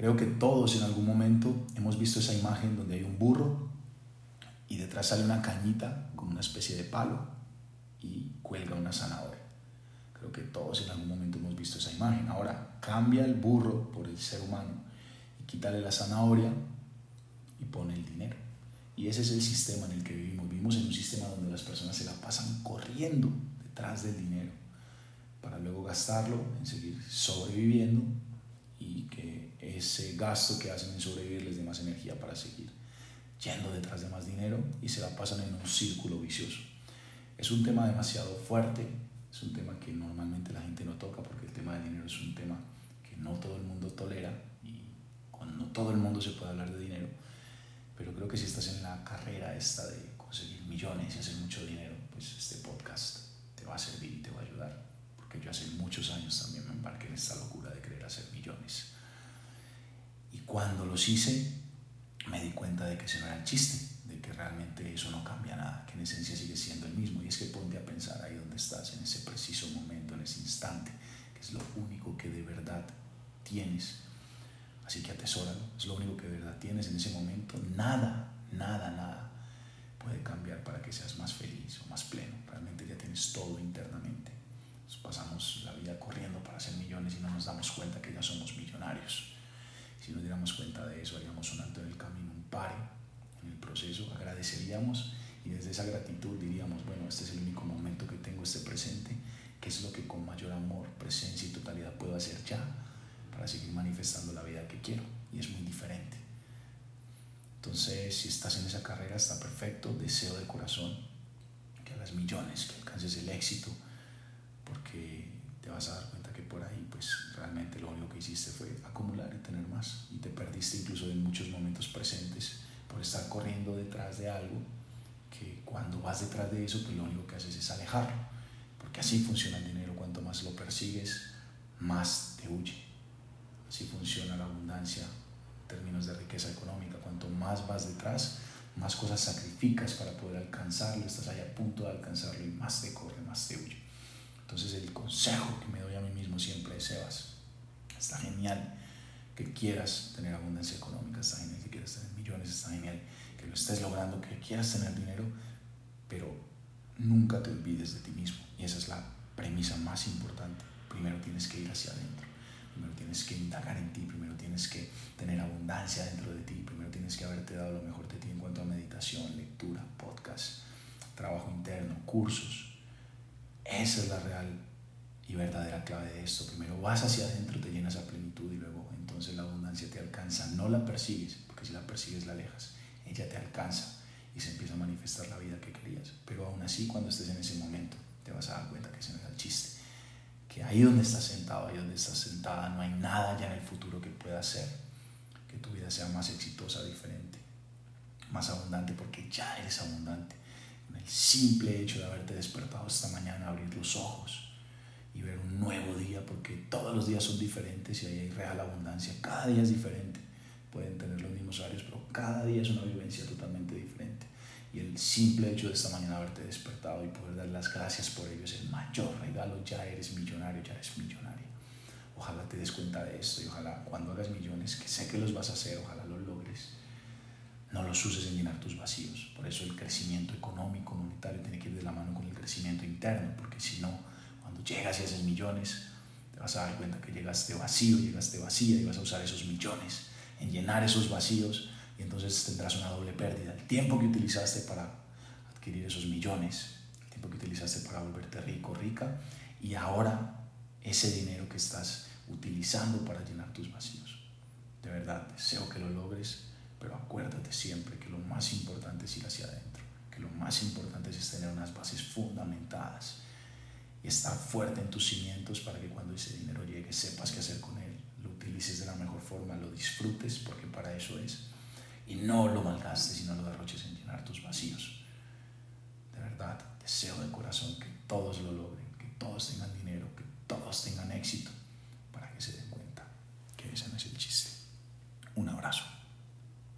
Creo que todos en algún momento hemos visto esa imagen donde hay un burro y detrás sale una cañita como una especie de palo y cuelga una zanahoria. Creo que todos en algún momento hemos visto esa imagen. Ahora, cambia el burro por el ser humano y quítale la zanahoria y pone el dinero. Y ese es el sistema en el que vivimos. Vivimos en un sistema donde las personas se la pasan corriendo detrás del dinero para luego gastarlo en seguir sobreviviendo y que ese gasto que hacen en sobrevivir les dé más energía para seguir yendo detrás de más dinero y se la pasan en un círculo vicioso. Es un tema demasiado fuerte, es un tema que normalmente la gente no toca porque el tema del dinero es un tema que no todo el mundo tolera y con no todo el mundo se puede hablar de dinero, pero creo que si estás en la carrera esta de conseguir millones y hacer mucho dinero, pues este podcast te va a servir y te va a ayudar, porque yo hace muchos años también me embarqué en esta locura de querer hacer millones. Y cuando los hice, me di cuenta de que ese no era el chiste, de que realmente eso no cambia nada, que en esencia sigue siendo el mismo. Y es que ponte a pensar ahí donde estás, en ese preciso momento, en ese instante, que es lo único que de verdad tienes. Así que atesóralo, es lo único que de verdad tienes en ese momento. Nada, nada, nada puede cambiar para que seas más feliz o más pleno. Realmente ya tienes todo internamente. Nos pasamos la vida corriendo para hacer millones y no nos damos cuenta que ya somos millonarios. Si nos diéramos cuenta de eso, haríamos un alto en el camino, un pare en el proceso, agradeceríamos y desde esa gratitud diríamos, bueno, este es el único momento que tengo, este presente, que es lo que con mayor amor, presencia y totalidad puedo hacer ya para seguir manifestando la vida que quiero. Y es muy diferente. Entonces, si estás en esa carrera, está perfecto, deseo de corazón que hagas millones, que alcances el éxito, porque te vas a dar cuenta que por ahí pues realmente lo único que hiciste fue acumular y tener más. Y te perdiste incluso en muchos momentos presentes por estar corriendo detrás de algo que cuando vas detrás de eso pues lo único que haces es alejarlo. Porque así funciona el dinero. Cuanto más lo persigues más te huye. Así funciona la abundancia en términos de riqueza económica. Cuanto más vas detrás más cosas sacrificas para poder alcanzarlo. Estás ahí a punto de alcanzarlo y más te corre más te huye. Entonces el consejo que genial que quieras tener abundancia económica, está genial que quieras tener millones, está genial que lo estés logrando, que quieras tener dinero, pero nunca te olvides de ti mismo. Y esa es la premisa más importante. Primero tienes que ir hacia adentro, primero tienes que indagar en ti, primero tienes que tener abundancia dentro de ti, primero tienes que haberte dado lo mejor de ti en cuanto a meditación, lectura, podcast, trabajo interno, cursos esa es la real y verdadera clave de esto. Primero vas hacia adentro, te llenas a plenitud y luego entonces la abundancia te alcanza. No la persigues, porque si la persigues la alejas. Ella te alcanza y se empieza a manifestar la vida que querías. Pero aún así, cuando estés en ese momento, te vas a dar cuenta que ese no es el chiste. Que ahí donde estás sentado, ahí donde estás sentada, no hay nada ya en el futuro que pueda hacer que tu vida sea más exitosa, diferente, más abundante, porque ya eres abundante el simple hecho de haberte despertado esta mañana, abrir los ojos y ver un nuevo día, porque todos los días son diferentes y ahí hay real abundancia, cada día es diferente. Pueden tener los mismos horarios, pero cada día es una vivencia totalmente diferente. Y el simple hecho de esta mañana haberte despertado y poder dar las gracias por ello es el mayor regalo. Ya eres millonario, ya eres millonaria. Ojalá te des cuenta de esto y ojalá cuando hagas millones, que sé que los vas a hacer, ojalá los logres no los uses en llenar tus vacíos. Por eso el crecimiento económico, monetario, tiene que ir de la mano con el crecimiento interno, porque si no, cuando llegas y haces millones, te vas a dar cuenta que llegaste vacío, llegaste vacía y vas a usar esos millones en llenar esos vacíos y entonces tendrás una doble pérdida. El tiempo que utilizaste para adquirir esos millones, el tiempo que utilizaste para volverte rico, rica, y ahora ese dinero que estás utilizando para llenar tus vacíos. De verdad, deseo que lo logres pero acuérdate siempre que lo más importante es ir hacia adentro, que lo más importante es tener unas bases fundamentadas y estar fuerte en tus cimientos para que cuando ese dinero llegue sepas qué hacer con él, lo utilices de la mejor forma, lo disfrutes porque para eso es y no lo malgastes y no lo derroches en llenar tus vacíos. De verdad, deseo de corazón que todos lo logren, que todos tengan